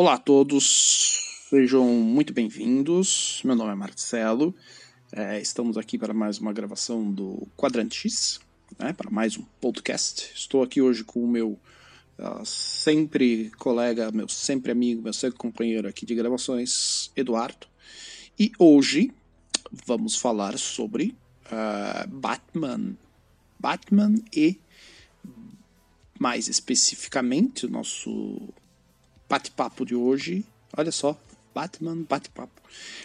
Olá a todos, sejam muito bem-vindos. Meu nome é Marcelo. É, estamos aqui para mais uma gravação do Quadrante X, né, para mais um podcast. Estou aqui hoje com o meu uh, sempre colega, meu sempre amigo, meu sempre companheiro aqui de gravações, Eduardo. E hoje vamos falar sobre uh, Batman. Batman e, mais especificamente, o nosso bate-papo de hoje, olha só, Batman bate-papo,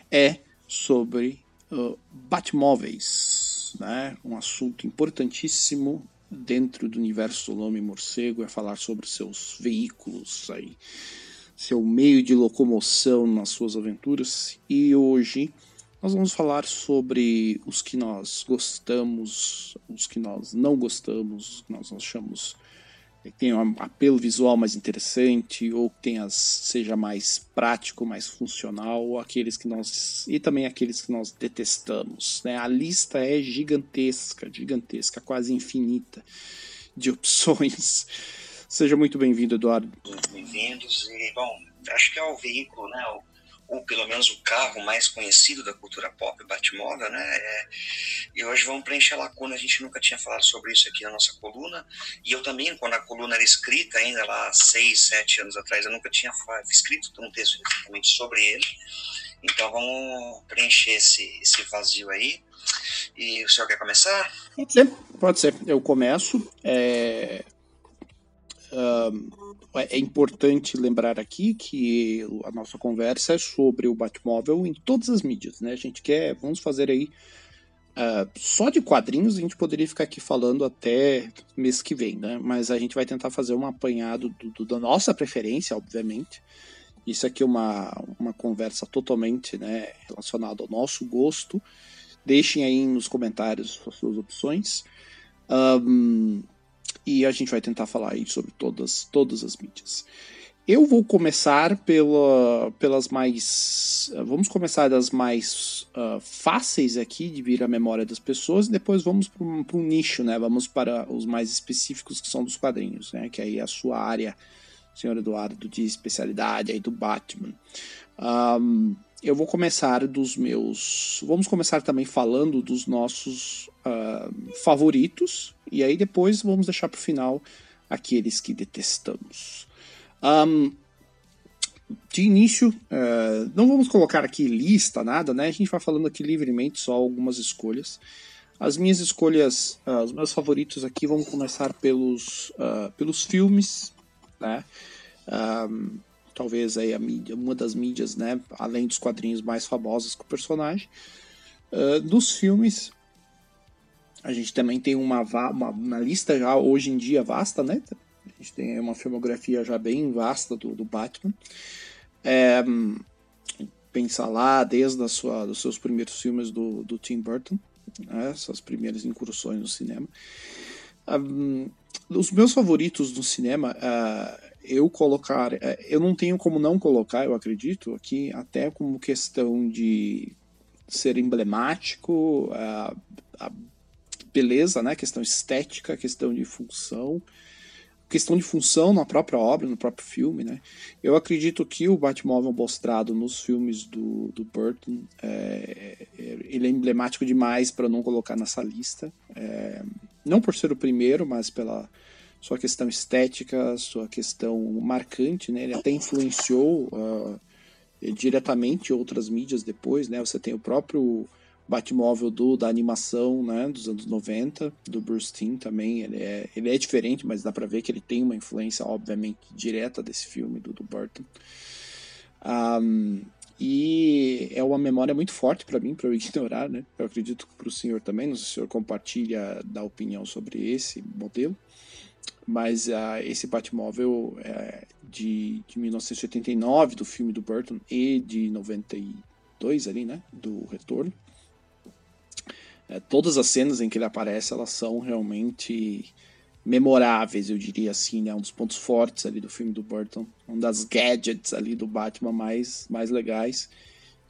é sobre uh, Batmóveis, né? um assunto importantíssimo dentro do universo do Homem Morcego, é falar sobre seus veículos, aí, seu meio de locomoção nas suas aventuras, e hoje nós vamos falar sobre os que nós gostamos, os que nós não gostamos, que nós achamos que tem um apelo visual mais interessante ou que tenha, seja mais prático, mais funcional, aqueles que nós e também aqueles que nós detestamos. Né? A lista é gigantesca, gigantesca, quase infinita de opções. Seja muito bem-vindo, Eduardo. Bem-vindos e bom, acho que é o veículo, né? O ou pelo menos o carro mais conhecido da cultura pop, Batmóvel, né? É, e hoje vamos preencher a lacuna, a gente nunca tinha falado sobre isso aqui na nossa coluna, e eu também, quando a coluna era escrita, ainda lá seis, sete anos atrás, eu nunca tinha escrito um texto exatamente sobre ele, então vamos preencher esse, esse vazio aí. E o senhor quer começar? Pode ser, pode ser. Eu começo. É... Um é importante lembrar aqui que a nossa conversa é sobre o Batmóvel em todas as mídias, né? A gente quer, vamos fazer aí uh, só de quadrinhos, a gente poderia ficar aqui falando até mês que vem, né? Mas a gente vai tentar fazer um apanhado do, do, da nossa preferência, obviamente. Isso aqui é uma, uma conversa totalmente né, relacionada ao nosso gosto. Deixem aí nos comentários as suas opções. Um, e a gente vai tentar falar aí sobre todas, todas as mídias. Eu vou começar pela, pelas mais. Vamos começar das mais uh, fáceis aqui de vir à memória das pessoas, e depois vamos para um nicho, né? Vamos para os mais específicos que são dos quadrinhos, né? Que aí é a sua área, senhor Eduardo, de especialidade aí do Batman. Um, eu vou começar dos meus. Vamos começar também falando dos nossos uh, favoritos, e aí depois vamos deixar para o final aqueles que detestamos. Um, de início, uh, não vamos colocar aqui lista, nada, né? A gente vai falando aqui livremente, só algumas escolhas. As minhas escolhas, uh, os meus favoritos aqui, vamos começar pelos, uh, pelos filmes, né? Um, talvez aí a mídia, uma das mídias, né? Além dos quadrinhos mais famosos com o personagem. Uh, dos filmes, a gente também tem uma, uma, uma, lista já hoje em dia vasta, né? A gente tem uma filmografia já bem vasta do, do Batman. É, pensar lá desde a sua, dos seus primeiros filmes do, do Tim Burton, né? essas primeiras incursões no cinema. Um, os meus favoritos no cinema, uh, eu colocar, uh, eu não tenho como não colocar, eu acredito, aqui até como questão de ser emblemático, uh, a beleza, né? Questão estética, questão de função, questão de função na própria obra, no próprio filme, né? Eu acredito que o Batmóvel mostrado nos filmes do, do Burton, é, é ele é emblemático demais para não colocar nessa lista. É, não por ser o primeiro, mas pela sua questão estética, sua questão marcante, né? Ele até influenciou uh, diretamente outras mídias depois, né? Você tem o próprio Batmóvel do, da animação né, dos anos 90, do Bruce Timm também. Ele é, ele é diferente, mas dá pra ver que ele tem uma influência, obviamente, direta desse filme do, do Burton. Um, e é uma memória muito forte para mim, para eu ignorar, né? Eu acredito que para o senhor também, não sei se o senhor compartilha da opinião sobre esse modelo, mas uh, esse Batmóvel é de, de 1989, do filme do Burton, e de 92 ali, né? Do Retorno. É, todas as cenas em que ele aparece, elas são realmente memoráveis, eu diria assim, né? Um dos pontos fortes ali do filme do Burton, um das gadgets ali do Batman mais, mais legais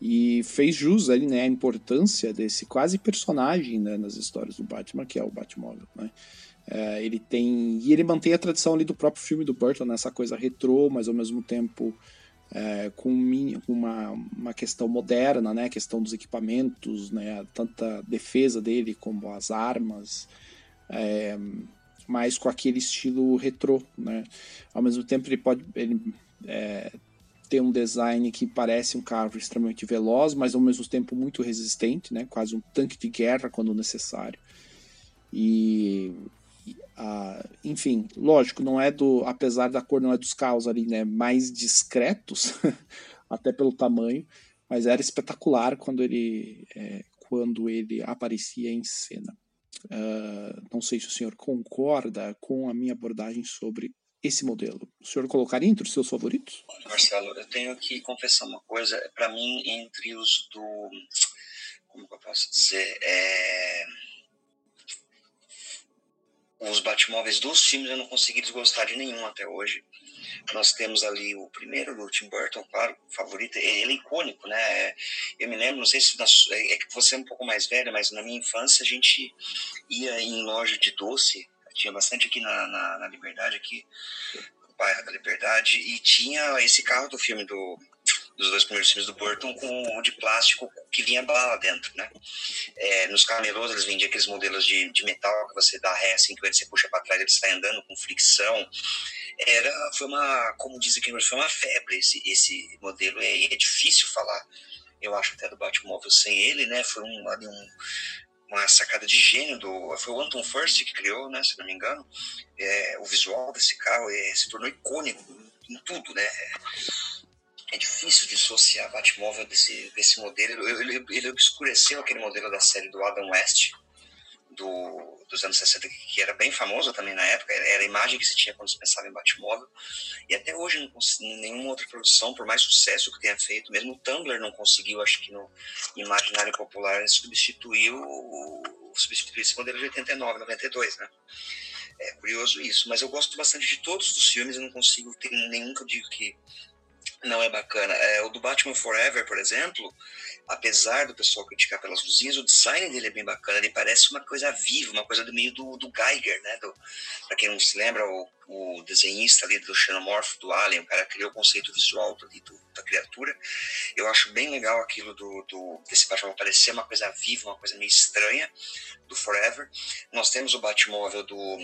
e fez jus ali, né, a importância desse quase personagem né, nas histórias do Batman, que é o Batmóvel, né? É, ele tem e ele mantém a tradição ali do próprio filme do Burton, nessa né, coisa retrô, mas ao mesmo tempo é, com uma, uma questão moderna, né? A questão dos equipamentos, né? Tanta defesa dele como as armas, é, mas com aquele estilo retrô, né? Ao mesmo tempo ele pode ele, é, ter um design que parece um carro extremamente veloz, mas ao mesmo tempo muito resistente, né? Quase um tanque de guerra quando necessário. E ah, enfim, lógico, não é do. Apesar da cor não é dos carros ali, né? Mais discretos, até pelo tamanho, mas era espetacular quando ele, é, quando ele aparecia em cena. Uh, não sei se o senhor concorda com a minha abordagem sobre esse modelo. O senhor colocaria entre os seus favoritos? Olha, Marcelo, eu tenho que confessar uma coisa. Para mim, entre os do. Como eu posso dizer? É os Batmóveis dos filmes eu não consegui desgostar de nenhum até hoje. Nós temos ali o primeiro do Tim Burton, claro, favorito. Ele é icônico, né? Eu me lembro, não sei se na, é que você é um pouco mais velha, mas na minha infância a gente ia em loja de doce. Tinha bastante aqui na, na, na Liberdade, aqui, no bairro da Liberdade, e tinha esse carro do filme do dos dois primeiros filmes do Burton com o de plástico que vinha bala dentro, né? É, nos camelôs eles vendiam aqueles modelos de, de metal que você dá ré assim, que você puxa para trás ele sai andando com fricção. Era, foi uma, como dizem aqui, foi uma febre esse, esse modelo. É, difícil falar, eu acho até do Batmóvel sem ele, né? Foi um, um, uma sacada de gênio do foi o Anton First que criou, né? Se não me engano, é, o visual desse carro é, se tornou icônico em tudo, né? É difícil dissociar Batmóvel desse, desse modelo. Ele, ele, obscureceu aquele modelo da série do Adam West, do, dos anos 60, que era bem famoso também na época, era a imagem que se tinha quando se pensava em Batmóvel. E até hoje, não, nenhuma outra produção, por mais sucesso que tenha feito, mesmo o Tumblr não conseguiu, acho que no imaginário popular, substituir, o, substituir esse modelo de 89, 92, né? É curioso isso, mas eu gosto bastante de todos os filmes, eu não consigo ter nenhum que eu digo que não é bacana. É, o do Batman Forever, por exemplo, apesar do pessoal criticar pelas luzinhas, o design dele é bem bacana. Ele parece uma coisa viva, uma coisa do meio do, do Geiger, né? Do, pra quem não se lembra, o, o desenhista ali do Xenomorph, do Alien, o cara criou o conceito visual do, do, da criatura. Eu acho bem legal aquilo do, do desse Batman parecer uma coisa viva, uma coisa meio estranha, do Forever. Nós temos o Batmóvel do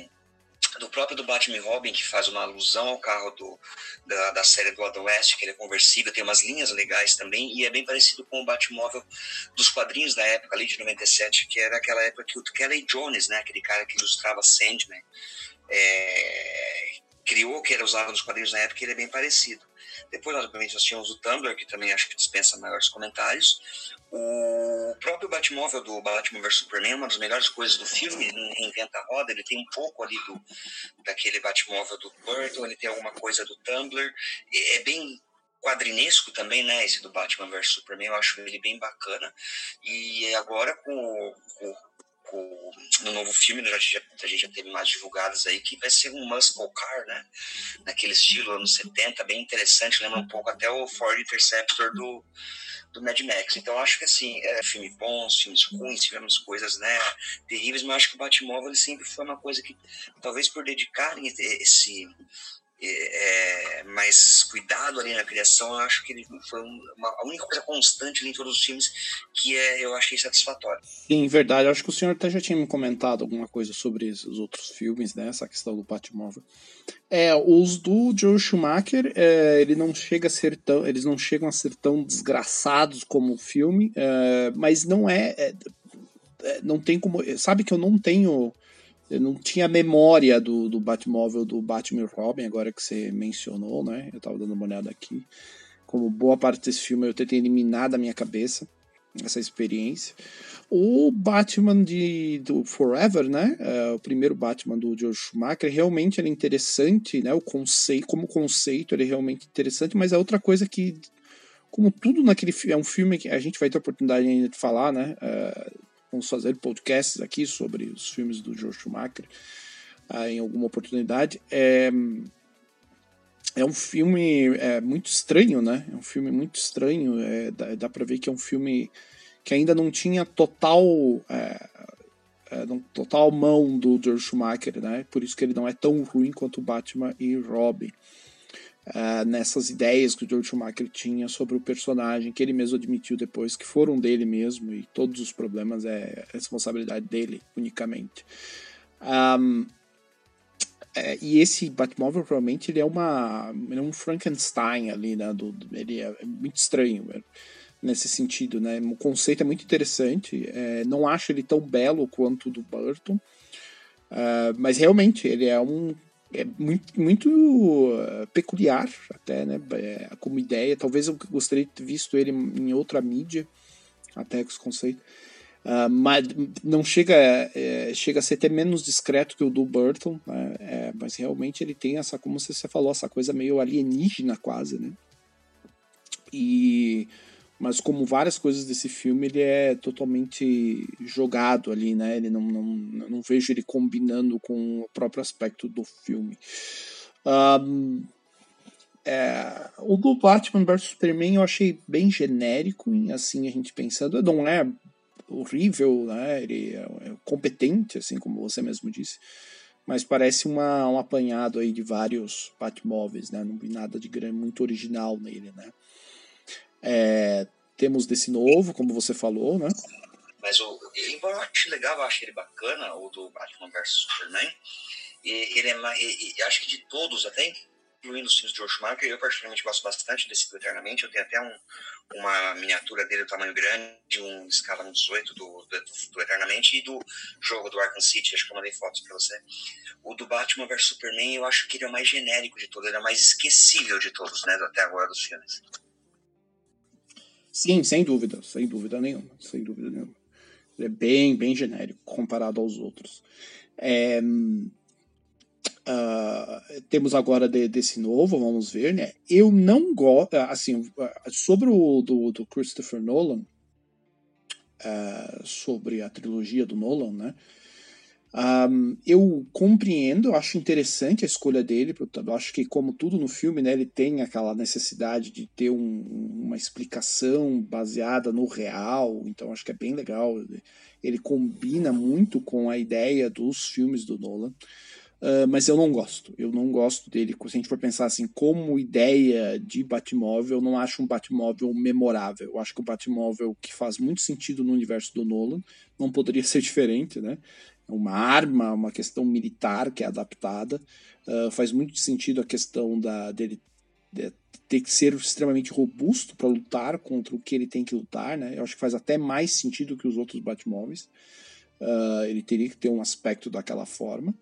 do próprio do Batman Robin, que faz uma alusão ao carro do, da, da série do Adam West, que ele é conversível, tem umas linhas legais também, e é bem parecido com o Batmóvel dos quadrinhos da época ali de 97, que era aquela época que o Kelly Jones, né, aquele cara que ilustrava Sandman, é, criou, que era usado nos quadrinhos na época, ele é bem parecido. Depois, obviamente, nós tínhamos o Tumblr, que também acho que dispensa maiores comentários. O próprio Batmóvel do Batman vs Superman, uma das melhores coisas do filme, reinventa a roda, ele tem um pouco ali do, daquele Batmóvel do Burton, ele tem alguma coisa do Tumblr, é bem quadrinesco também, né, esse do Batman vs Superman, eu acho ele bem bacana, e agora com, com o, no novo filme, já, já, a gente já teve mais divulgadas aí, que vai ser um muscle car, né? Naquele estilo anos 70, bem interessante, lembra um pouco até o Ford Interceptor do, do Mad Max. Então acho que assim, é, filme bons, filmes ruins, tivemos coisas né, terríveis, mas acho que o Batmóvel sempre foi uma coisa que, talvez por dedicarem esse, é, mais cuidado ali na criação, eu acho que ele foi uma, a única coisa constante em todos os filmes que é, eu achei satisfatório. Sim, verdade. Eu acho que o senhor até já tinha me comentado alguma coisa sobre os outros filmes, né? Essa questão do Batmóvel. É, os do Joe Schumacher, é, ele não chega a ser tão, eles não chegam a ser tão desgraçados como o filme, é, mas não é, é, é não tem como, sabe que eu não tenho eu não tinha memória do, do Batmóvel do Batman Robin, agora que você mencionou, né? Eu tava dando uma olhada aqui. Como boa parte desse filme eu tentei eliminar da minha cabeça essa experiência. O Batman de, do Forever, né? É, o primeiro Batman do George Schumacher, realmente ele é interessante, né? O conceito, como conceito, ele é realmente interessante, mas é outra coisa que, como tudo naquele filme, é um filme que a gente vai ter a oportunidade ainda de falar, né? É, Vamos fazer podcasts aqui sobre os filmes do George Schumacher ah, em alguma oportunidade. É, é um filme é, muito estranho, né? É um filme muito estranho. É, dá, dá para ver que é um filme que ainda não tinha total é, é, total mão do George Schumacher, né? Por isso que ele não é tão ruim quanto Batman e Robin. Uh, nessas ideias que o George Schumacher tinha sobre o personagem, que ele mesmo admitiu depois que foram dele mesmo e todos os problemas é responsabilidade dele unicamente. Um, é, e esse Batmóvel provavelmente ele é uma ele é um Frankenstein ali, né? Do, ele é, é muito estranho né, nesse sentido, né? O conceito é muito interessante. É, não acho ele tão belo quanto o do Burton, uh, mas realmente ele é um é muito, muito uh, peculiar até, né? É, como ideia. Talvez eu gostaria de ter visto ele em outra mídia, até com os conceitos. Uh, mas não chega, é, chega a ser até menos discreto que o do Burton, né? é, mas realmente ele tem essa, como você falou, essa coisa meio alienígena quase, né? E mas como várias coisas desse filme, ele é totalmente jogado ali, né? Ele não, não, não vejo ele combinando com o próprio aspecto do filme. Um, é, o do Batman vs Superman eu achei bem genérico, assim, a gente pensando, não é horrível, né? Ele é, é competente, assim como você mesmo disse, mas parece uma, um apanhado aí de vários Batmóveis, né? Não vi nada de grande, muito original nele, né? É, temos desse novo, como você falou, né? Mas o, embora eu ache legal, eu acho ele bacana, o do Batman vs Superman, ele é e, e, acho que de todos, até incluindo os filmes de George Schumacher, eu particularmente gosto bastante desse do Eternamente, eu tenho até um, uma miniatura dele do tamanho grande, um escala 1.18 do, do, do, Eternamente e do jogo do Arkham City, acho que eu mandei fotos para você. O do Batman vs Superman, eu acho que ele é o mais genérico de todos, ele é o mais esquecível de todos, né, até agora dos filmes. Sim, sem dúvida, sem dúvida nenhuma, sem dúvida nenhuma. Ele é bem, bem genérico comparado aos outros. É, uh, temos agora de, desse novo, vamos ver, né? Eu não gosto, assim, sobre o do, do Christopher Nolan, uh, sobre a trilogia do Nolan, né? Um, eu compreendo, acho interessante a escolha dele, eu acho que como tudo no filme, né, ele tem aquela necessidade de ter um, uma explicação baseada no real, então acho que é bem legal. Ele combina muito com a ideia dos filmes do Nolan. Uh, mas eu não gosto. Eu não gosto dele. Se a gente for pensar assim, como ideia de Batmóvel, eu não acho um Batmóvel memorável. Eu acho que o Batmóvel que faz muito sentido no universo do Nolan não poderia ser diferente, né? Uma arma, uma questão militar que é adaptada. Uh, faz muito sentido a questão da, dele de ter que ser extremamente robusto para lutar contra o que ele tem que lutar, né? Eu acho que faz até mais sentido que os outros Batmóveis. Uh, ele teria que ter um aspecto daquela forma.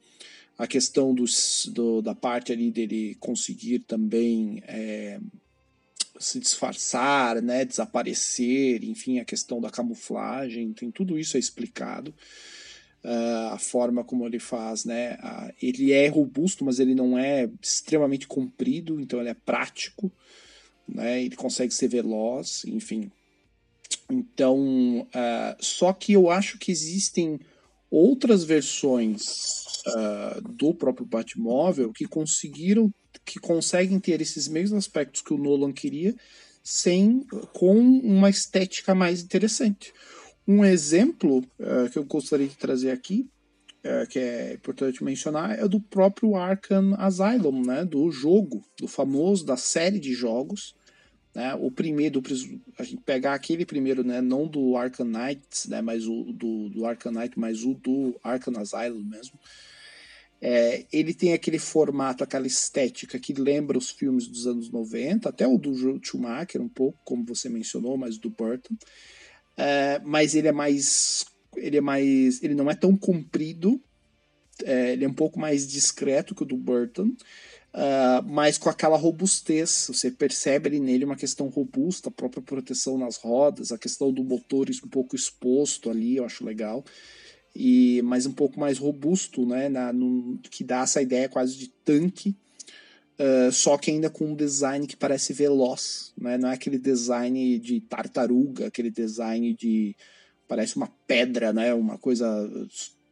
A questão dos, do, da parte ali dele conseguir também é, se disfarçar, né, desaparecer, enfim, a questão da camuflagem, tem tudo isso é explicado uh, a forma como ele faz, né? Uh, ele é robusto, mas ele não é extremamente comprido, então ele é prático, né? Ele consegue ser veloz, enfim. Então, uh, só que eu acho que existem outras versões do próprio Batmóvel que conseguiram, que conseguem ter esses mesmos aspectos que o Nolan queria, sem com uma estética mais interessante. Um exemplo uh, que eu gostaria de trazer aqui, uh, que é importante mencionar, é do próprio Arkham Asylum, né, do jogo, do famoso, da série de jogos. Né, o primeiro, a gente pegar aquele primeiro, né, não do Arkham Knights, né, mas o do, do Arkham Knight, mas o do Arkham Asylum mesmo. É, ele tem aquele formato, aquela estética que lembra os filmes dos anos 90, até o do Schumacher um pouco, como você mencionou, mas do Burton. É, mas ele é mais. Ele é mais. Ele não é tão comprido. É, ele é um pouco mais discreto que o do Burton. Uh, mas com aquela robustez, você percebe ali nele uma questão robusta, a própria proteção nas rodas, a questão do motor um pouco exposto ali, eu acho legal, e mas um pouco mais robusto, né, na, no, que dá essa ideia quase de tanque, Uh, só que ainda com um design que parece veloz, né? não é aquele design de tartaruga, aquele design de. parece uma pedra, né? uma coisa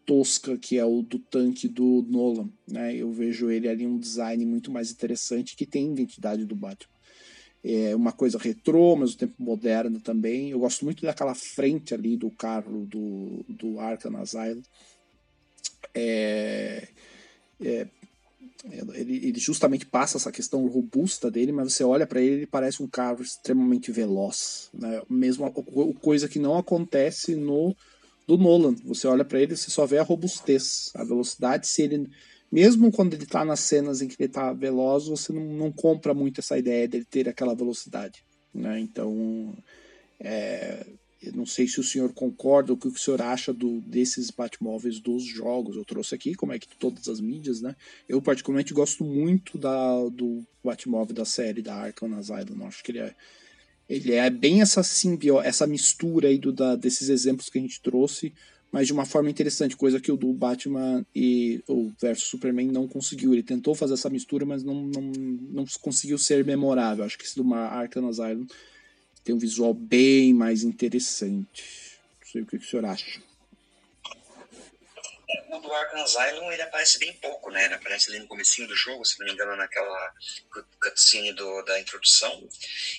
tosca que é o do tanque do Nolan. Né? Eu vejo ele ali um design muito mais interessante que tem identidade do Batman. É uma coisa retrô, mas o tempo moderno também. Eu gosto muito daquela frente ali do carro do, do Arkham Asylum. É, é, ele, ele, justamente passa essa questão robusta dele, mas você olha para ele, ele parece um carro extremamente veloz, né? Mesmo coisa que não acontece no do Nolan. Você olha para ele, você só vê a robustez, a velocidade. Se ele, mesmo quando ele tá nas cenas em que ele tá veloz, você não, não compra muito essa ideia dele ter aquela velocidade, né? Então, é, eu não sei se o senhor concorda, o que o senhor acha do, desses Batmóveis dos jogos. Eu trouxe aqui, como é que todas as mídias, né? Eu particularmente gosto muito da, do Batmóvel da série da Arkham Asylum. Acho que ele é, ele é bem essa simbio, essa mistura aí do, da, desses exemplos que a gente trouxe, mas de uma forma interessante, coisa que o do Batman e o versus Superman não conseguiu. Ele tentou fazer essa mistura, mas não, não, não conseguiu ser memorável. Acho que esse do Arkham Asylum tem um visual bem mais interessante. Não sei o que, o senhor acha. O do Arkham Asylum ele aparece bem pouco, né? Ele aparece ali no comecinho do jogo, se não me engano, naquela cutscene do, da introdução.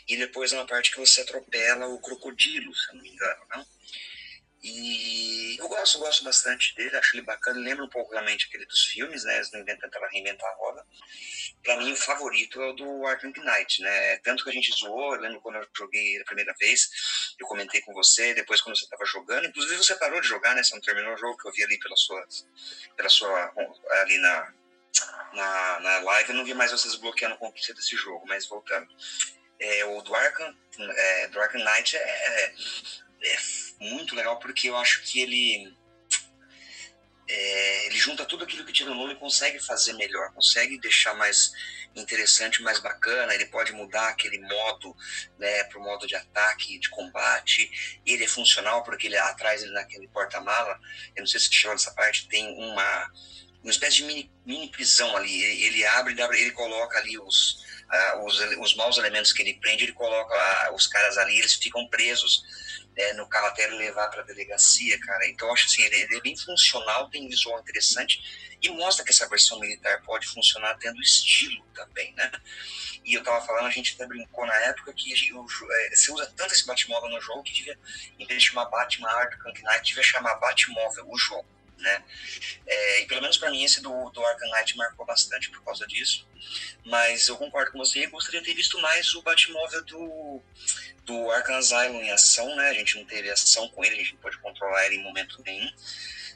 E depois é uma parte que você atropela o crocodilo, se não me engano, não? E eu gosto, gosto bastante dele, acho ele bacana, lembra um pouco realmente aquele dos filmes, né? Eles não tentaram reinventar a roda para mim o favorito é o do Arkham Knight, né? Tanto que a gente zoou, eu lembro quando eu joguei a primeira vez, eu comentei com você, depois quando você estava jogando, inclusive você parou de jogar, né? Você não terminou o jogo que eu vi ali pela sua, pela sua ali na, na, na live, eu não vi mais vocês bloqueando o conquista desse jogo, mas voltando. É, o do Arkham, é, do Arkham Knight é, é, é muito legal porque eu acho que ele é, ele junta tudo aquilo que tinha no nome e consegue fazer melhor, consegue deixar mais interessante, mais bacana. Ele pode mudar aquele modo né, para o modo de ataque, de combate. Ele é funcional porque ele atrás ele naquele porta-mala. Eu não sei se chegou nessa parte, tem uma uma espécie de mini, mini prisão ali. Ele, ele abre, ele, abre, ele coloca ali os, uh, os, os maus elementos que ele prende, ele coloca uh, os caras ali, eles ficam presos é, no carro até levar para a delegacia, cara. Então, acho assim, ele, ele, é bem funcional, tem visual interessante e mostra que essa versão militar pode funcionar tendo estilo também, né? E eu tava falando, a gente até brincou na época que o, é, você usa tanto esse Batmóvel no jogo que devia, em vez de chamar Batman Arkham Knight, devia chamar Batmóvel, o jogo né? É, e pelo menos para mim esse do, do Arkham Knight marcou bastante por causa disso. Mas eu concordo com você e gostaria de ter visto mais o Batmóvel do, do Arkham Asylum em ação, né? A gente não teve ação com ele, a gente não pode controlar ele em momento nenhum.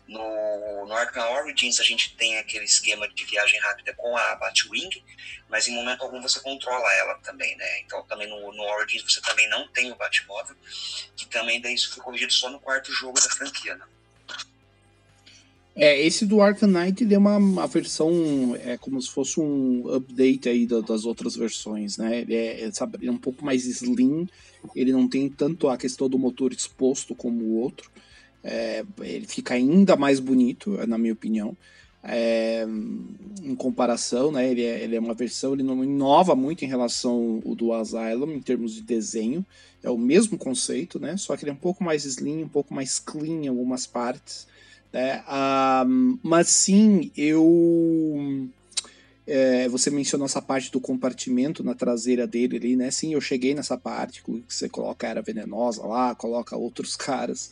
No, no Arkham Origins a gente tem aquele esquema de viagem rápida com a Batwing, mas em momento algum você controla ela também, né? Então também no, no Origins você também não tem o Batmóvel, que também daí isso foi corrigido só no quarto jogo da franquia, né? É, esse do Arkham Knight é uma, uma versão, é como se fosse um update aí da, das outras versões, né? Ele é, é, sabe, ele é um pouco mais slim, ele não tem tanto a questão do motor exposto como o outro. É, ele fica ainda mais bonito, na minha opinião. É, em comparação, né? Ele é, ele é uma versão, ele não inova muito em relação ao do Asylum em termos de desenho. É o mesmo conceito, né? Só que ele é um pouco mais slim, um pouco mais clean em algumas partes. Né? Um, mas sim, eu. É, você mencionou essa parte do compartimento na traseira dele ali, né? Sim, eu cheguei nessa parte que você coloca a era venenosa lá, coloca outros caras.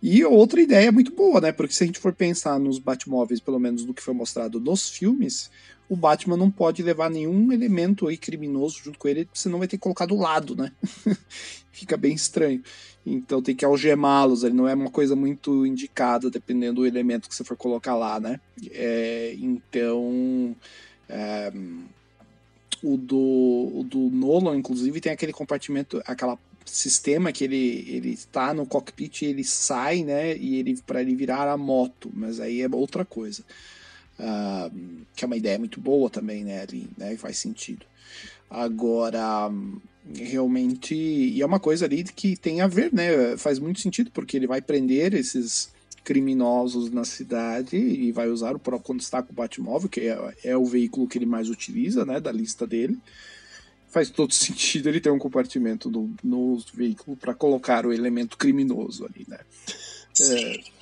E outra ideia muito boa, né? Porque se a gente for pensar nos Batmóveis, pelo menos do que foi mostrado nos filmes, o Batman não pode levar nenhum elemento aí criminoso junto com ele, senão vai ter que colocar do lado, né? Fica bem estranho. Então tem que algemá-los, ele não é uma coisa muito indicada, dependendo do elemento que você for colocar lá, né? É, então. É, o do, o do Nolan, inclusive, tem aquele compartimento, aquela sistema que ele, ele está no cockpit ele sai, né? E ele para ele virar a moto, mas aí é outra coisa. Uh, que é uma ideia muito boa também, né? Ali, né? Faz sentido. Agora, realmente, e é uma coisa ali que tem a ver, né? Faz muito sentido, porque ele vai prender esses criminosos na cidade e vai usar o próprio quando está com o Batmóvel, que é, é o veículo que ele mais utiliza, né? Da lista dele. Faz todo sentido ele ter um compartimento no, no veículo para colocar o elemento criminoso ali, né? Sim. É...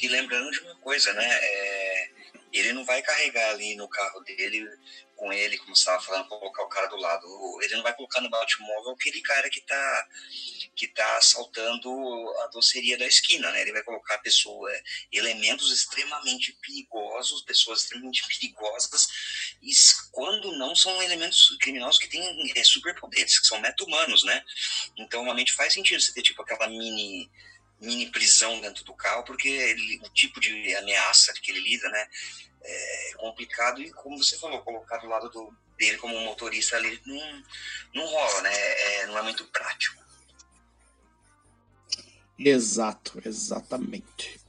E lembrando de uma coisa, né? É ele não vai carregar ali no carro dele com ele, como você estava falando, colocar o cara do lado. Ele não vai colocar no Batmóvel aquele cara que está que tá assaltando a doceria da esquina, né? Ele vai colocar pessoa, elementos extremamente perigosos, pessoas extremamente perigosas, e quando não são elementos criminosos que têm é, superpoderes, que são meta-humanos, né? Então, realmente faz sentido você ter, tipo, aquela mini mini prisão dentro do carro, porque ele, o tipo de ameaça que ele lida, né, é complicado e, como você falou, colocar do lado do, dele como motorista ali não, não rola, né, é, não é muito prático. Exato, exatamente.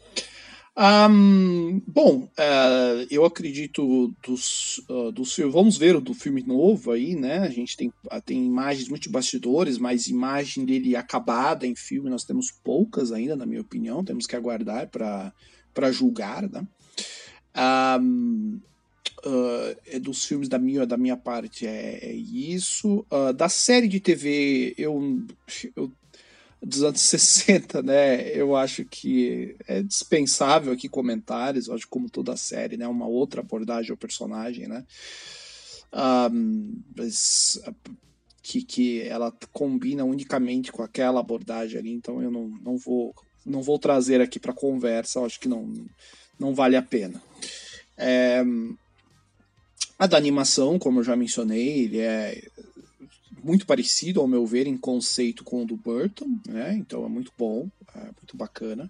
Um, bom, uh, eu acredito dos, uh, vamos ver o do filme novo aí, né? A gente tem, uh, tem imagens muito bastidores, mas imagem dele acabada em filme nós temos poucas ainda, na minha opinião. Temos que aguardar para julgar, né? Um, é dos filmes da minha da minha parte é, é isso. da série de TV eu, eu dos anos 60, né? Eu acho que é dispensável aqui comentários, acho como toda a série, né? Uma outra abordagem ao personagem, né? Um, mas, que, que ela combina unicamente com aquela abordagem ali, então eu não, não vou não vou trazer aqui para conversa, acho que não, não vale a pena. É, a da animação, como eu já mencionei, ele é muito parecido, ao meu ver, em conceito com o do Burton, né? Então é muito bom, é muito bacana.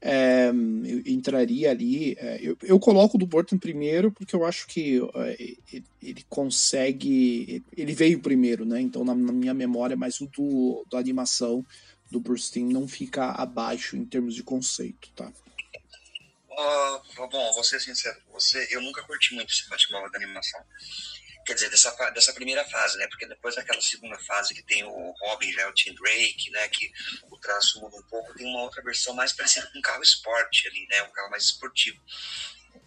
É, eu entraria ali. É, eu, eu coloco o do Burton primeiro porque eu acho que é, ele consegue. Ele veio primeiro, né? Então, na, na minha memória, mas o do, da animação do Bruce não fica abaixo em termos de conceito, tá? Uh, bom, vou ser sincero com você, eu nunca curti muito esse Batman da animação quer dizer, dessa, dessa primeira fase, né? Porque depois daquela segunda fase que tem o Robin, já é o Tim Drake, né? Que o traço muda um pouco, tem uma outra versão mais parecida com um carro esporte ali, né? Um carro mais esportivo.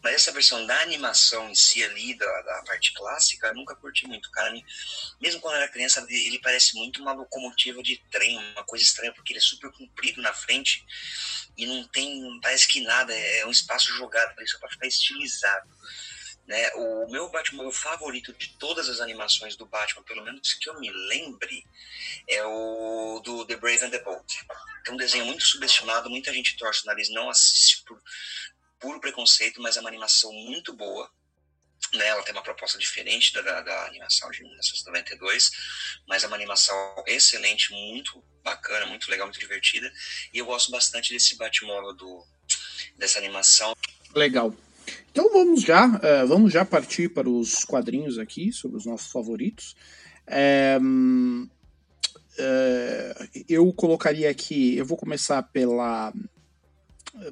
Mas essa versão da animação em si ali, da, da parte clássica, eu nunca curti muito, cara. Mesmo quando era criança, ele parece muito uma locomotiva de trem, uma coisa estranha, porque ele é super comprido na frente e não tem, parece que nada, é um espaço jogado ali só para ficar estilizado. Né? O meu Batman favorito de todas as animações do Batman, pelo menos que eu me lembre, é o do The Brave and the Bold. É um desenho muito subestimado, muita gente torce o nariz, não assiste por puro preconceito, mas é uma animação muito boa. Né, ela tem uma proposta diferente da, da, da, animação de 1992, mas é uma animação excelente, muito bacana, muito legal, muito divertida. E eu gosto bastante desse Batmóvel do dessa animação. Legal. Então vamos já, uh, vamos já partir para os quadrinhos aqui sobre os nossos favoritos. É, eu colocaria aqui, eu vou começar pela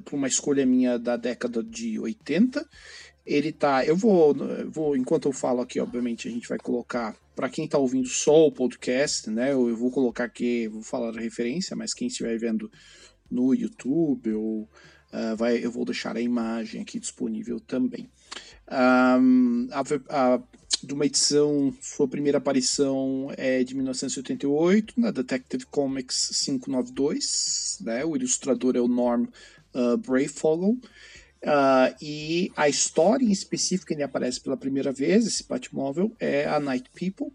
por uma escolha minha da década de 80. Ele tá, eu vou, vou enquanto eu falo aqui, obviamente a gente vai colocar para quem está ouvindo só o podcast, né? Eu, eu vou colocar aqui, vou falar a referência, mas quem estiver vendo no YouTube ou Uh, vai, eu vou deixar a imagem aqui disponível também. Um, a, a, de uma edição, sua primeira aparição é de 1988, na Detective Comics 592. Né? O ilustrador é o Norm uh, Brayfogle. Uh, e a história em específico, ele aparece pela primeira vez, esse Batmóvel, é a Night People,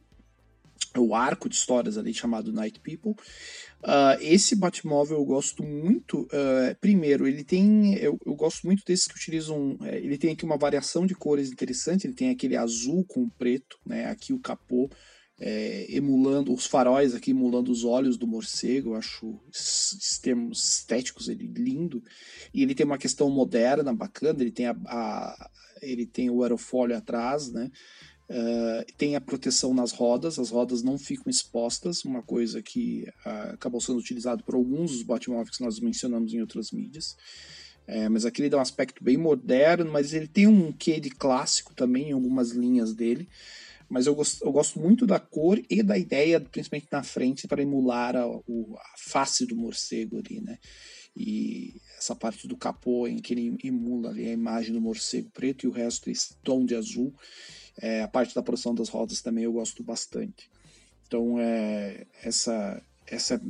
o arco de histórias ali chamado Night People. Uh, esse Batmóvel eu gosto muito. Uh, primeiro, ele tem. Eu, eu, gosto muito desses que utilizam. Uh, ele tem aqui uma variação de cores interessante. Ele tem aquele azul com preto, né? Aqui o capô. É, emulando os faróis aqui, emulando os olhos do morcego, eu acho os termos estéticos ele lindo. E ele tem uma questão moderna, bacana, ele tem a, a ele tem o aerofólio atrás, né? Uh, tem a proteção nas rodas, as rodas não ficam expostas, uma coisa que uh, acabou sendo utilizado por alguns dos Batmóveis que nós mencionamos em outras mídias. É, mas aqui ele dá um aspecto bem moderno, mas ele tem um quê de clássico também em algumas linhas dele. Mas eu gosto, eu gosto muito da cor e da ideia, principalmente na frente, para emular a, a face do morcego ali, né? E essa parte do capô em que ele emula ali a imagem do morcego preto e o resto esse tom de azul. É, a parte da produção das rodas também eu gosto bastante. Então, é, essa, essa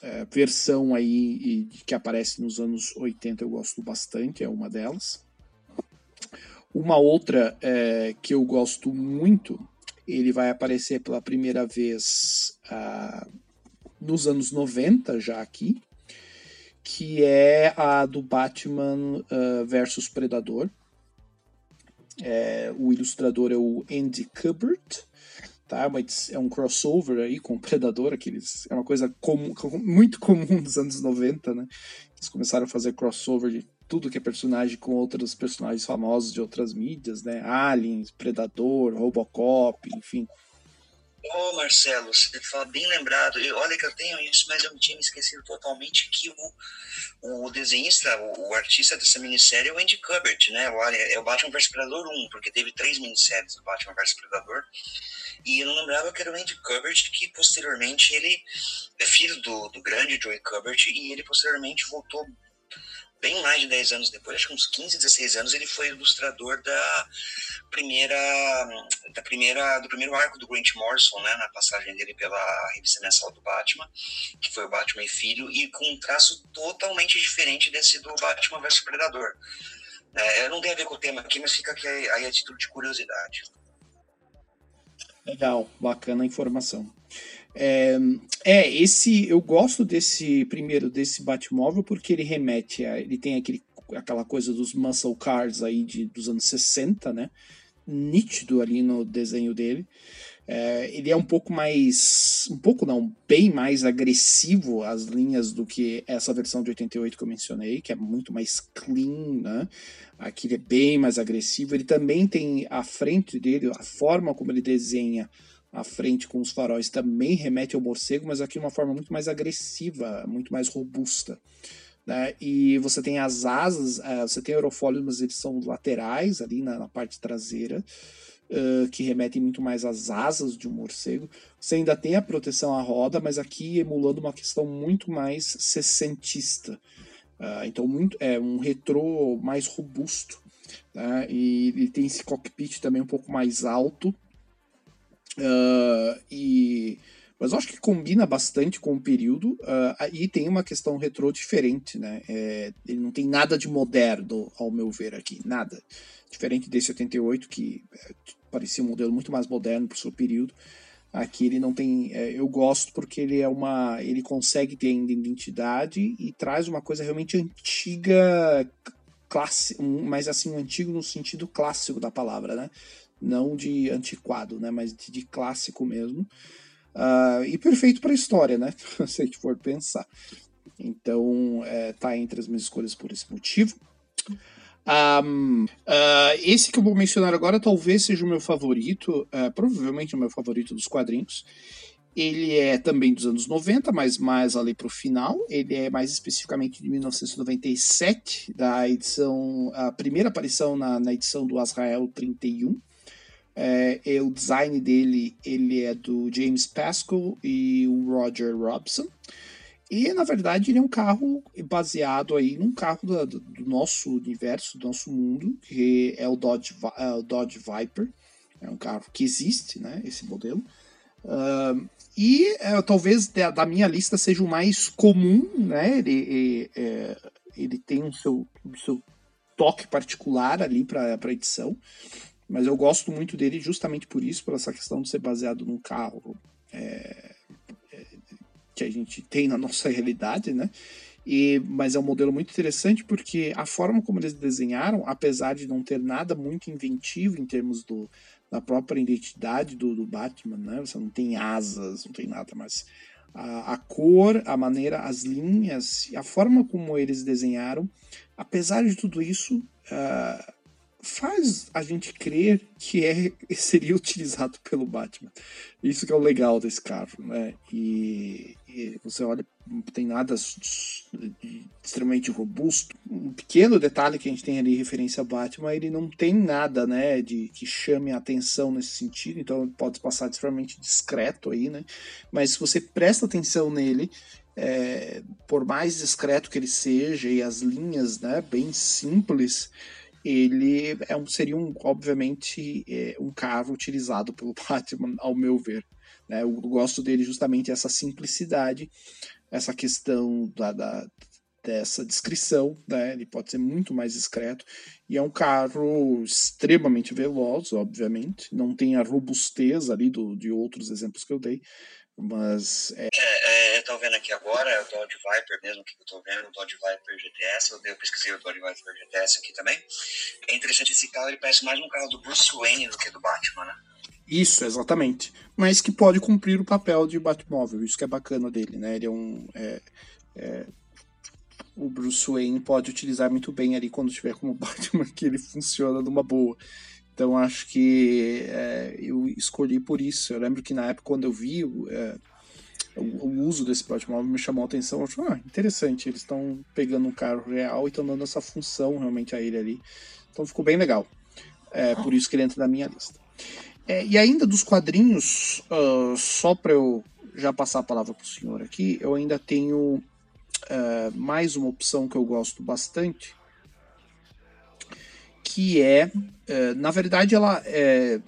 é, versão aí que aparece nos anos 80 eu gosto bastante, é uma delas. Uma outra é, que eu gosto muito, ele vai aparecer pela primeira vez ah, nos anos 90, já aqui, que é a do Batman uh, versus Predador. É, o ilustrador é o Andy Kubert, tá? Mas é um crossover aí com o Predador, aqueles, é uma coisa comum, muito comum dos anos 90, né? Eles começaram a fazer crossover de tudo que é personagem com outros personagens famosos de outras mídias, né? Aliens, Predador, Robocop, enfim. Ô oh, Marcelo, você fala bem lembrado. Eu, olha que eu tenho isso, mas eu tinha esquecido totalmente que o, o desenhista, o, o, artista dessa minissérie é o Andy Kubert, né? Olha, é o Batman vs Predador 1, porque teve três minisséries do Batman vs Predador. E eu não lembrava que era o Andy Kubert, que posteriormente ele é filho do, do grande Joey Kubert, e ele posteriormente voltou bem mais de 10 anos depois, acho que uns 15, 16 anos, ele foi ilustrador da primeira, da primeira, do primeiro arco do Grant Morrison, né, na passagem dele pela revista mensal do Batman, que foi o Batman e Filho, e com um traço totalmente diferente desse do Batman vs Predador. É, não tem a ver com o tema aqui, mas fica aqui aí a título de curiosidade. Legal, bacana a informação. É, é, esse eu gosto desse primeiro desse Batmóvel porque ele remete a ele tem aquele, aquela coisa dos muscle cars aí de, dos anos 60, né? Nítido ali no desenho dele. É, ele é um pouco mais. Um pouco não, bem mais agressivo as linhas do que essa versão de 88 que eu mencionei, que é muito mais clean, né? Aqui ele é bem mais agressivo. Ele também tem a frente dele, a forma como ele desenha à frente com os faróis também remete ao morcego, mas aqui de uma forma muito mais agressiva, muito mais robusta. Né? E você tem as asas, uh, você tem aerofólios, mas eles são laterais ali na, na parte traseira, uh, que remetem muito mais às asas de um morcego. Você ainda tem a proteção à roda, mas aqui emulando uma questão muito mais sessentista. Uh, então, muito, é um retrô mais robusto. Né? E ele tem esse cockpit também um pouco mais alto, Uh, e, mas eu acho que combina bastante com o período. Uh, e tem uma questão retrô diferente, né? É, ele não tem nada de moderno, ao meu ver, aqui. Nada. Diferente desse 88, que é, parecia um modelo muito mais moderno para o seu período. Aqui ele não tem. É, eu gosto porque ele é uma. Ele consegue ter ainda identidade e traz uma coisa realmente antiga, classe, mas assim, um antigo no sentido clássico da palavra, né? Não de antiquado, né, mas de, de clássico mesmo. Uh, e perfeito para história, né? Se a gente for pensar. Então, é, tá entre as minhas escolhas por esse motivo. Um, uh, esse que eu vou mencionar agora talvez seja o meu favorito, uh, provavelmente o meu favorito dos quadrinhos. Ele é também dos anos 90, mas mais ali para o final. Ele é mais especificamente de 1997, da edição, a primeira aparição na, na edição do Azrael 31. É, é, o design dele ele é do James Pascal e o Roger Robson. E, na verdade, ele é um carro baseado aí num carro do, do nosso universo, do nosso mundo, que é o Dodge, é o Dodge Viper. É um carro que existe, né, esse modelo. Uh, e é, talvez da, da, minha lista seja o mais comum, né? Ele, ele, é, ele tem o seu, o seu toque particular ali para a edição. Mas eu gosto muito dele justamente por isso, por essa questão de ser baseado num carro é, é, que a gente tem na nossa realidade, né? E, mas é um modelo muito interessante porque a forma como eles desenharam, apesar de não ter nada muito inventivo em termos do, da própria identidade do, do Batman, né? Você não tem asas, não tem nada, mas a, a, cor, a maneira, as linhas, a forma como eles desenharam, apesar de tudo isso, uh, faz a gente crer que é, seria utilizado pelo Batman. Isso que é o legal desse carro, né? E, e você olha, não tem nada extremamente robusto. Um pequeno detalhe que a gente tem ali referência a Batman, ele não tem nada, né, de que chame a atenção nesse sentido, então pode passar extremamente discreto aí, né? Mas se você presta atenção nele, é, por mais discreto que ele seja e as linhas, né, bem simples, ele é um, seria um, obviamente é, um carro utilizado pelo Batman, ao meu ver. Né? Eu gosto dele justamente essa simplicidade, essa questão da, da dessa descrição, né? Ele pode ser muito mais discreto e é um carro extremamente veloz, obviamente. Não tem a robustez ali do, de outros exemplos que eu dei, mas é... É, é, eu tô vendo aqui agora, é o Dodge Viper mesmo que eu tô vendo, o Dodge Viper GTS, eu, eu pesquisei o Dodge Viper GTS aqui também. É interessante esse carro, ele parece mais um carro do Bruce Wayne do que do Batman, né? Isso, exatamente. Mas que pode cumprir o papel de Batmóvel, isso que é bacana dele, né? Ele é um. É, é, o Bruce Wayne pode utilizar muito bem ali quando tiver como Batman, que ele funciona numa boa. Então acho que é, eu escolhi por isso. Eu lembro que na época, quando eu vi é, o, o, uso desse Batmóvel, me chamou a atenção. Eu falei, ah, interessante, eles estão pegando um carro real e estão dando essa função realmente a ele ali. Então ficou bem legal. É por isso que ele entra na minha lista. É, e ainda dos quadrinhos, uh, só para eu já passar a palavra para o senhor aqui, eu ainda tenho uh, mais uma opção que eu gosto bastante, que é, uh, na verdade, ela é,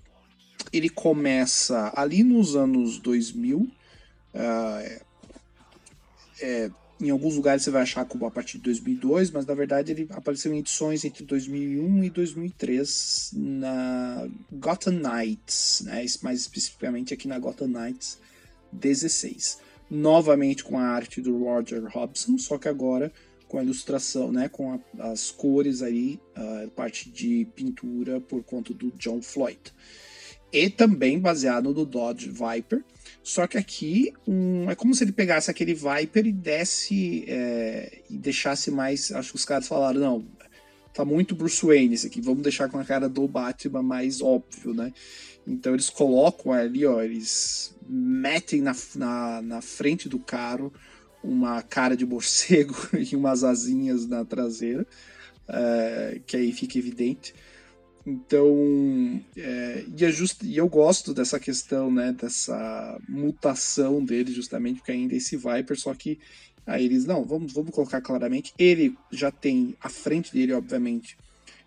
ele começa ali nos anos 2000, é, é em alguns lugares você vai achar como a partir de 2002, mas na verdade ele apareceu em edições entre 2001 e 2003 na Gotham Knights, né? mais especificamente aqui na Gotham Knights 16. Novamente com a arte do Roger Hobson, só que agora com a ilustração, né, com a, as cores aí, a parte de pintura por conta do John Floyd. E também baseado no Dodge Viper, só que aqui um, é como se ele pegasse aquele Viper e desse é, e deixasse mais. Acho que os caras falaram, não, tá muito Bruce Wayne esse aqui, vamos deixar com a cara do Batman mais óbvio, né? Então eles colocam ali, ó, eles metem na, na, na frente do carro uma cara de morcego e umas asinhas na traseira, é, que aí fica evidente. Então, é, e, é just, e eu gosto dessa questão, né, dessa mutação dele, justamente, porque ainda é esse Viper, só que aí eles, não, vamos, vamos colocar claramente, ele já tem, a frente dele, obviamente,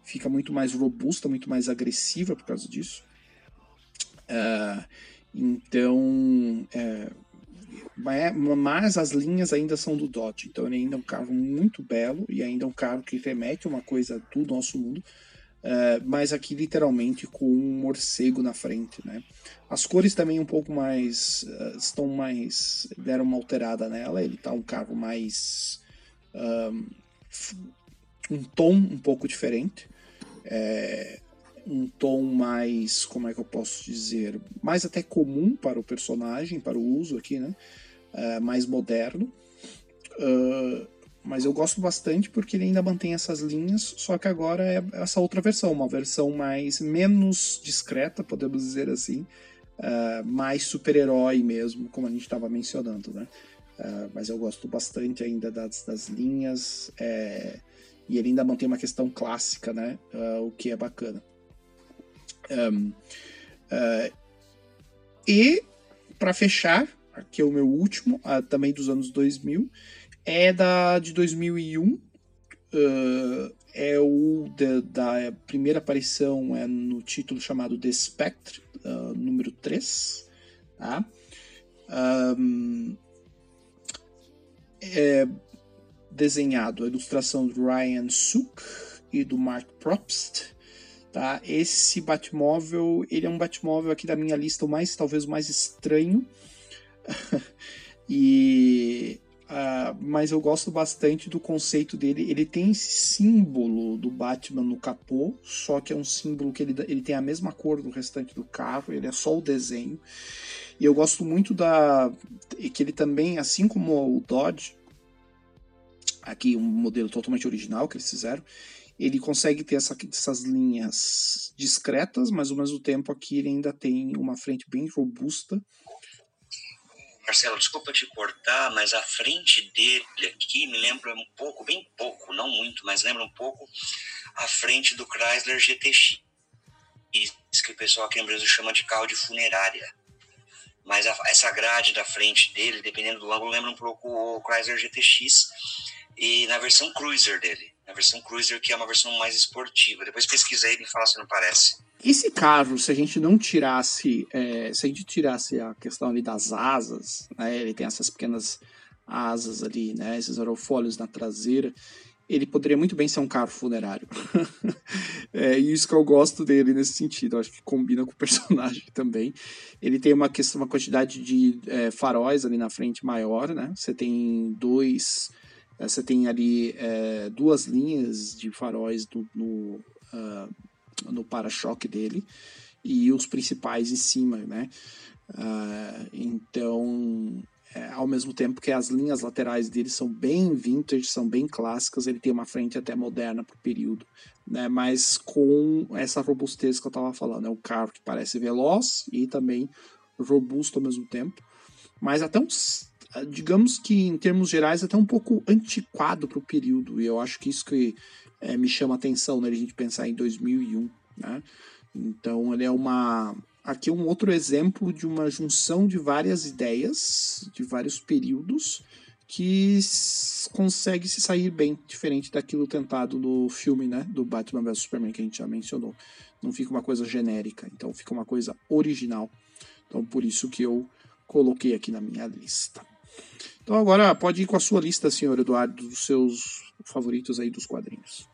fica muito mais robusta, muito mais agressiva por causa disso. Uh, então, é, mas as linhas ainda são do Dodge, então ele ainda é um carro muito belo e ainda é um carro que remete uma coisa do nosso mundo, Uh, mas aqui literalmente com um morcego na frente, né? As cores também um pouco mais uh, estão mais deram uma alterada nela. Ele tá um carro mais um, um tom um pouco diferente, é, um tom mais como é que eu posso dizer mais até comum para o personagem, para o uso aqui, né? Uh, mais moderno. Uh, mas eu gosto bastante porque ele ainda mantém essas linhas, só que agora é essa outra versão, uma versão mais menos discreta, podemos dizer assim, uh, mais super-herói mesmo, como a gente estava mencionando, né? Uh, mas eu gosto bastante ainda das, das linhas é, e ele ainda mantém uma questão clássica, né? Uh, o que é bacana. Um, e para fechar, aqui é o meu último, também dos anos 2000, é da de 2001. Uh, é o de, da primeira aparição é no título chamado The Spectre, uh, número 3. Tá? Um, é desenhado a ilustração do Ryan Suk e do Mark Probst. Tá? Esse Batmóvel, ele é um Batmóvel aqui da minha lista o mais, talvez o mais estranho. e Uh, mas eu gosto bastante do conceito dele. Ele tem esse símbolo do Batman no capô, só que é um símbolo que ele, ele tem a mesma cor do restante do carro, ele é só o desenho. E eu gosto muito da. que ele também, assim como o Dodge, aqui um modelo totalmente original que eles fizeram, ele consegue ter essa, essas linhas discretas, mas ao mesmo tempo aqui ele ainda tem uma frente bem robusta Marcelo, desculpa te cortar, mas a frente dele aqui me lembra um pouco, bem pouco, não muito, mas lembra um pouco a frente do Chrysler GTX, que o pessoal aqui no Brasil chama de carro de funerária. Mas a, essa grade da frente dele, dependendo do ângulo, lembra um pouco o Chrysler GTX e na versão Cruiser dele, na versão Cruiser que é uma versão mais esportiva. Depois pesquisei e me fala se não parece. Esse carro, se a gente não tirasse, é, se a gente tirasse a questão ali das asas, né, ele tem essas pequenas asas ali, né? Esses aerofólios na traseira. Ele poderia muito bem ser um carro funerário. é isso que eu gosto dele nesse sentido. Eu acho que combina com o personagem também. Ele tem uma questão, uma quantidade de é, faróis ali na frente maior, né? Você tem dois, é, você tem ali é, duas linhas de faróis no, no, uh, no para-choque dele e os principais em cima, né? Uh, então é, ao mesmo tempo que as linhas laterais dele são bem vintage, são bem clássicas, ele tem uma frente até moderna para o período, né? mas com essa robustez que eu estava falando. É um carro que parece veloz e também robusto ao mesmo tempo, mas até uns, digamos que em termos gerais, até um pouco antiquado para o período, e eu acho que isso que é, me chama atenção, né? a gente pensar em 2001, né? Então ele é uma aqui é um outro exemplo de uma junção de várias ideias, de vários períodos, que consegue se sair bem, diferente daquilo tentado no filme, né, do Batman vs Superman que a gente já mencionou. Não fica uma coisa genérica, então fica uma coisa original. Então por isso que eu coloquei aqui na minha lista. Então agora pode ir com a sua lista, senhor Eduardo, dos seus favoritos aí dos quadrinhos.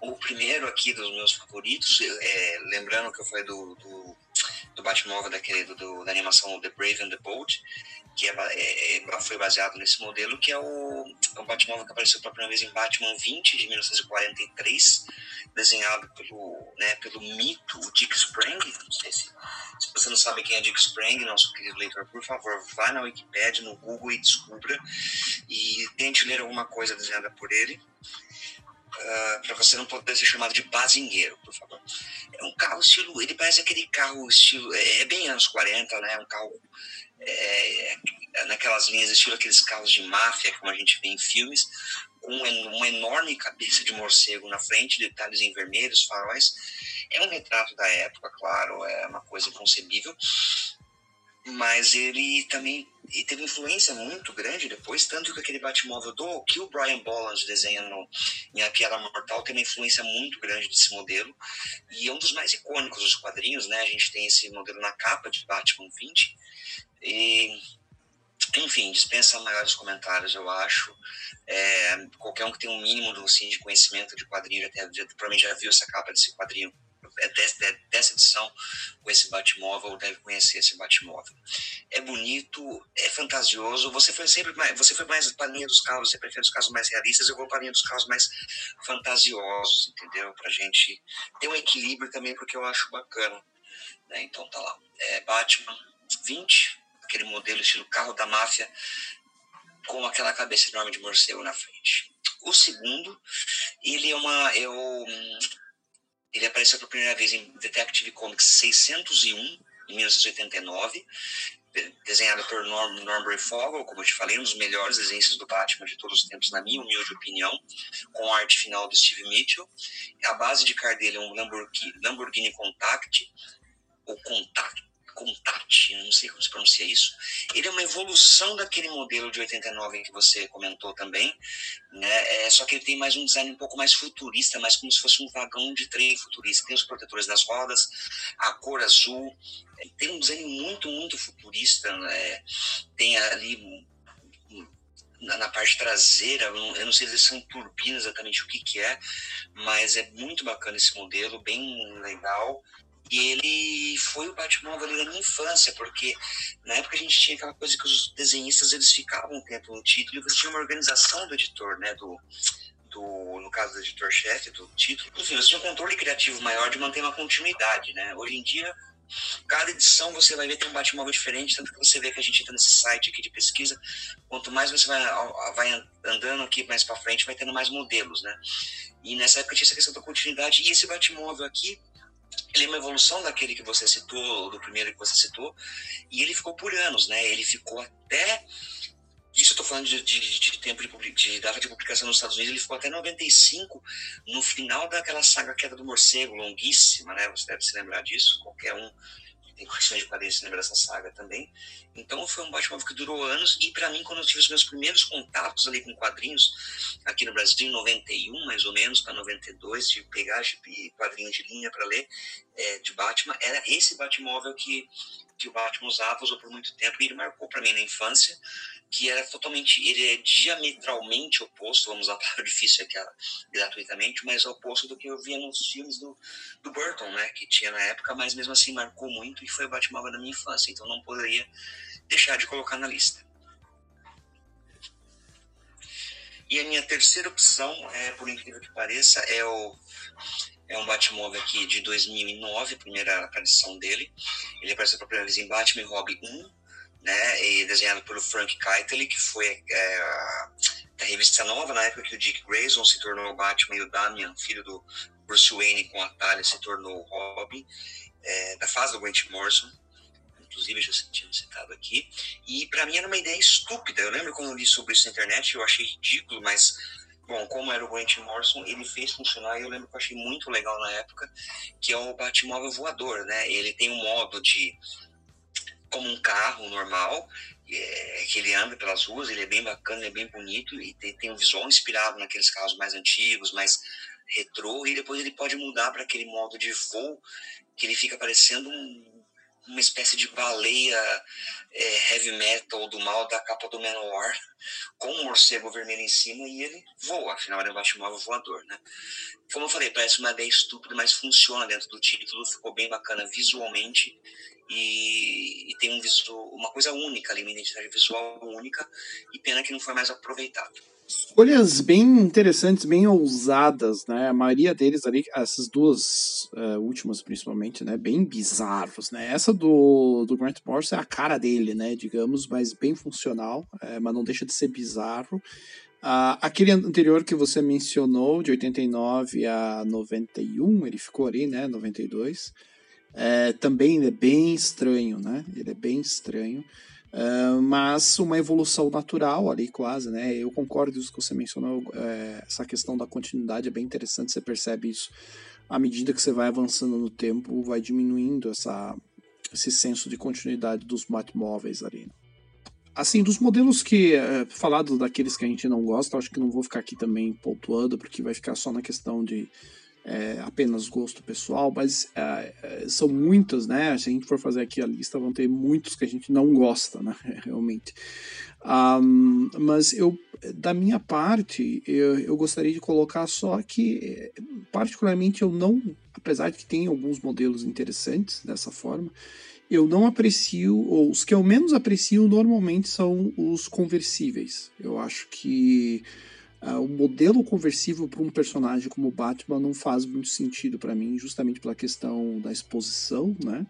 O primeiro aqui dos meus favoritos, é, lembrando que eu falei do, do do Batmóvel daquele, do, da animação The Brave and the Bold, que é, é, é, foi baseado nesse modelo, que é o, é o Batmóvel que apareceu pela primeira vez em Batman 20, de 1943, desenhado pelo, né, pelo mito, Dick Sprang. Não sei se, se você não sabe quem é Dick Sprang, nosso querido leitor, por favor, vá na Wikipedia, no Google e descubra, e tente ler alguma coisa desenhada por ele ah, para você não poder ser chamado de bazingueiro, por favor. É um carro estilo, ele parece aquele carro estilo, é, é bem anos 40, né? Um carro é, é, naquelas linhas estilo aqueles carros de máfia como a gente vê em filmes, com uma enorme cabeça de morcego na frente, detalhes em vermelhos, faróis. É um retrato da época, claro, é uma coisa inconcebível mas ele também e teve influência muito grande depois, tanto que aquele Batmóvel do que o Brian Bolland desenha no, em A Piada Mortal tem uma influência muito grande desse modelo e é um dos mais icônicos dos quadrinhos, né? A gente tem esse modelo na capa de Batman 20 e enfim, dispensa maiores comentários, eu acho. É, qualquer um que tem um mínimo assim, de conhecimento de quadrinho já, tem, já, provavelmente já viu essa capa desse quadrinho é dessa, dessa edição esse Batmóvel deve conhecer esse Batmóvel. É bonito, é fantasioso. Você foi sempre mais, você foi mais para a linha dos carros, você prefere os carros mais realistas, eu vou para a linha dos carros mais fantasiosos, entendeu? Para gente ter um equilíbrio também, porque eu acho bacana. Né? Então tá lá. É Batman 20, aquele modelo estilo carro da máfia, com aquela cabeça enorme de morcego na frente. O segundo, ele é uma. Eu, ele apareceu pela primeira vez em Detective Comics 601, em 1989, desenhado por Norm, Norbury Fogel, como eu te falei, um dos melhores desenhos do Batman de todos os tempos, na minha humilde opinião, com a arte final do Steve Mitchell. A base de car dele é um Lamborghini, Lamborghini Contact, ou Contact, Contact, não sei como se pronuncia isso. Ele é uma evolução daquele modelo de 89 que você comentou também, né? É, só que ele tem mais um design um pouco mais futurista, mais como se fosse um vagão de trem futurista. Tem os protetores das rodas, a cor azul, é, tem um design muito, muito futurista, né? Tem ali na, parte traseira, eu não sei se são turbinas exatamente o que, que é, mas é muito bacana esse modelo, bem legal. E ele foi o Batmóvel ali da minha infância, porque na época a gente tinha aquela coisa que os desenhistas eles ficavam um tempo no título e você tinha uma organização do editor, né? Do, do, no caso do editor-chefe do título. Enfim, você tinha um controle criativo maior de manter uma continuidade, né? Hoje em dia, cada edição você vai ver tem um Batmóvel diferente, tanto que você vê que a gente entra nesse site aqui de pesquisa, quanto mais você vai, vai andando aqui mais para frente, vai tendo mais modelos, né? E nessa época tinha essa questão da continuidade, e esse Batmóvel aqui, ele é uma evolução daquele que você citou, do primeiro que você citou, e ele ficou por anos, né? Ele ficou até. Isso eu estou falando de, de, de, tempo de, de, data de publicação nos Estados Unidos, ele ficou até 95, no final daquela saga Queda do Morcego, longuíssima, né? Você deve se lembrar disso, qualquer um tem questões de quadrinhos lembra dessa saga também. Então foi um Batman que durou anos e para mim quando eu tive os meus primeiros contatos ali com quadrinhos aqui no Brasil em 91 mais ou menos para 92 de pegar quadrinhos de linha para ler é, de Batman era esse Batmóvel que que o Batman usava usou por muito tempo e ele marcou para mim na infância que era totalmente, ele é diametralmente oposto, vamos usar a palavra difícil aqui gratuitamente, mas oposto do que eu via nos filmes do, do Burton, né, que tinha na época, mas mesmo assim marcou muito e foi o Batmóvel da minha infância, então não poderia deixar de colocar na lista. E a minha terceira opção, é, por incrível que pareça, é o é um Batmóvel aqui de 2009, primeira aparição dele. Ele apareceu pela primeira vez em Batman Robin 1, né, e desenhado pelo Frank Keitel, que foi é, da revista nova, na época que o Dick Grayson se tornou o Batman e o Damian, filho do Bruce Wayne com a Talia, se tornou o Robin, é, da fase do Grant Morrison, inclusive já tinha citado aqui, e para mim era uma ideia estúpida, eu lembro quando eu li sobre isso na internet, eu achei ridículo, mas bom, como era o Grant Morrison, ele fez funcionar e eu lembro que eu achei muito legal na época, que é o Batmóvel voador, né? Ele tem um modo de como um carro normal, é, que ele anda pelas ruas, ele é bem bacana, ele é bem bonito e tem, tem um visual inspirado naqueles carros mais antigos, mais retrô, e depois ele pode mudar para aquele modo de voo que ele fica parecendo um, uma espécie de baleia é, heavy metal do mal da capa do Manowar, com um morcego vermelho em cima e ele voa, afinal ele é um Batmóvel voador, né? Como eu falei, parece uma ideia estúpida, mas funciona dentro do título, ficou bem bacana visualmente e, e tem um visual, uma coisa única ali, uma identidade visual única, e pena que não foi mais aproveitado. Escolhas bem interessantes, bem ousadas, né? A maioria deles ali, essas duas uh, últimas principalmente, né? Bem bizarros, né? Essa do, do Grant Morrison é a cara dele, né? Digamos, mas bem funcional, é, mas não deixa de ser bizarro. Uh, aquele anterior que você mencionou, de 89 a 91, ele ficou ali, né? 92 é, também é bem estranho, né? Ele é bem estranho. Uh, mas uma evolução natural ali quase, né? Eu concordo com isso que você mencionou, é, essa questão da continuidade é bem interessante, você percebe isso à medida que você vai avançando no tempo, vai diminuindo essa, esse senso de continuidade dos móveis ali. Né? Assim, dos modelos que, é, falado daqueles que a gente não gosta, acho que não vou ficar aqui também pontuando, porque vai ficar só na questão de é, apenas gosto pessoal, mas é, é, são muitas, né? Se a gente for fazer aqui a lista, vão ter muitos que a gente não gosta, né? Realmente. Um, mas eu, da minha parte, eu, eu gostaria de colocar só que, particularmente, eu não, apesar de que tem alguns modelos interessantes dessa forma, eu não aprecio, ou os que eu menos aprecio normalmente são os conversíveis. Eu acho que Uh, o modelo conversível para um personagem como Batman não faz muito sentido para mim, justamente pela questão da exposição, né?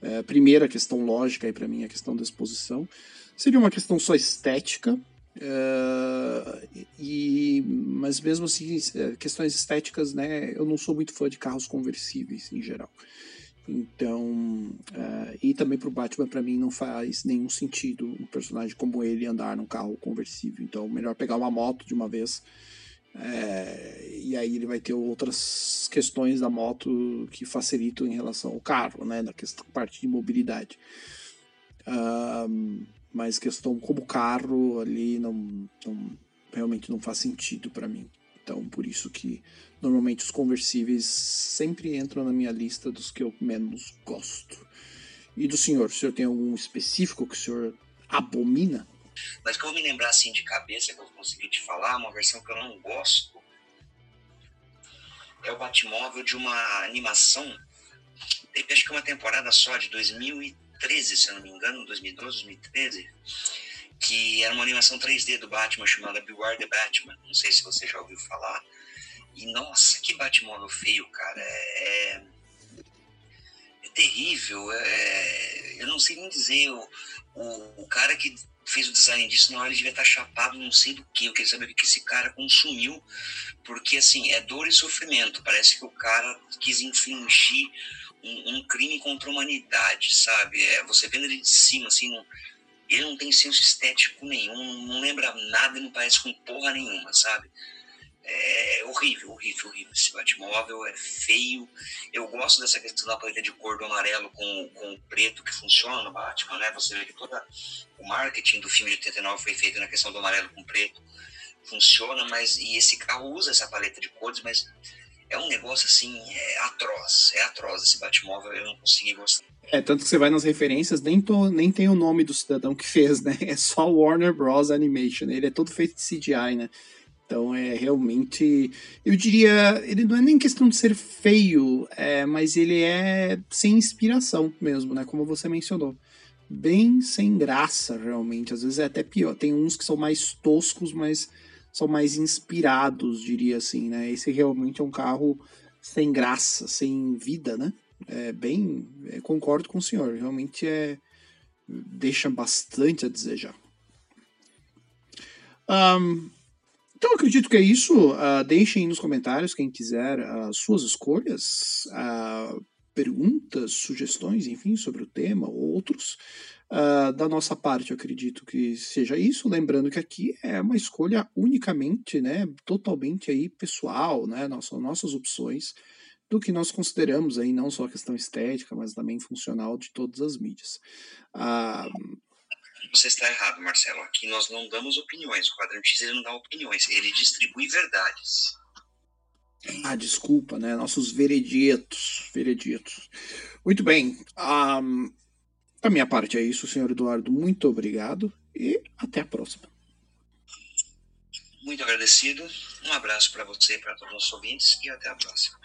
É, primeira questão lógica aí para mim é a questão da exposição. Seria uma questão só estética, é, e, mas mesmo assim, é, questões estéticas, né? Eu não sou muito fã de carros conversíveis em geral. Então, uh, e também para o Batman, para mim, não faz nenhum sentido um personagem como ele andar num carro conversível. Então, melhor pegar uma moto de uma vez. É, e aí ele vai ter outras questões da moto que facilitam em relação ao carro, né? Na questão, parte de mobilidade. Mas questão como carro ali não, não realmente não faz sentido para mim. Então, por isso que normalmente os conversíveis sempre entram na minha lista dos que eu menos gosto. E do senhor, o senhor tem algum específico que o senhor abomina? Mas que eu vou me lembrar assim de cabeça que eu consegui te falar, uma versão que eu não gosto, é o Batmóvel de uma animação, teve acho que uma temporada só, de 2013, se eu não me engano, 2012, 2013, que era uma animação 3D do Batman chamada Beware the Batman. Não sei se você já ouviu falar. E nossa, que Batmóvel feio, cara. É, é, é terrível. É, eu não sei nem dizer. O, o, o, cara que fez o design disso, na hora ele devia estar chapado, não sei do que. Eu queria saber o que esse cara consumiu. Porque, assim, é dor e sofrimento. Parece que o cara quis infligir um, um crime contra a humanidade, sabe? É, você vendo ele de cima, assim, não ele não tem senso estético nenhum, não lembra nada não parece com porra nenhuma, sabe? É horrível, horrível, horrível. Esse Batmóvel é feio. Eu gosto dessa questão da paleta de cor do amarelo com, com o preto que funciona no Batman, né? Você vê que todo o marketing do filme de 89 foi feito na questão do amarelo com preto. Funciona, mas. E esse carro usa essa paleta de cores, mas é um negócio assim, é atroz, é atroz esse Batmóvel, eu não consegui gostar. É, tanto que você vai nas referências, nem, tô, nem tem o nome do cidadão que fez, né? É só Warner Bros. Animation. Ele é todo feito de CGI, né? Então é realmente. Eu diria. Ele não é nem questão de ser feio, é, mas ele é sem inspiração mesmo, né? Como você mencionou. Bem sem graça, realmente. Às vezes é até pior. Tem uns que são mais toscos, mas são mais inspirados, diria assim, né? Esse realmente é um carro sem graça, sem vida, né? É bem. É, concordo com o senhor. Realmente é. Deixa bastante a desejar. Um, então, acredito que é isso. Uh, deixem nos comentários, quem quiser, uh, suas escolhas, uh, perguntas, sugestões, enfim, sobre o tema ou outros. Da nossa parte, eu acredito que seja isso. Lembrando que aqui é uma escolha unicamente, né, totalmente aí pessoal, né, nossas, nossas opções do que nós consideramos aí não só a questão estética, mas também funcional de todas as mídias. Uh, você está errado, Marcelo. Aqui nós não damos opiniões. O quadrante X ele não dá opiniões, ele distribui verdades. Ah, desculpa, né? Nossos vereditos. Vereditos. Muito bem. Um, da minha parte é isso, senhor Eduardo. Muito obrigado e até a próxima. Muito agradecido. Um abraço para você e para todos os ouvintes e até a próxima.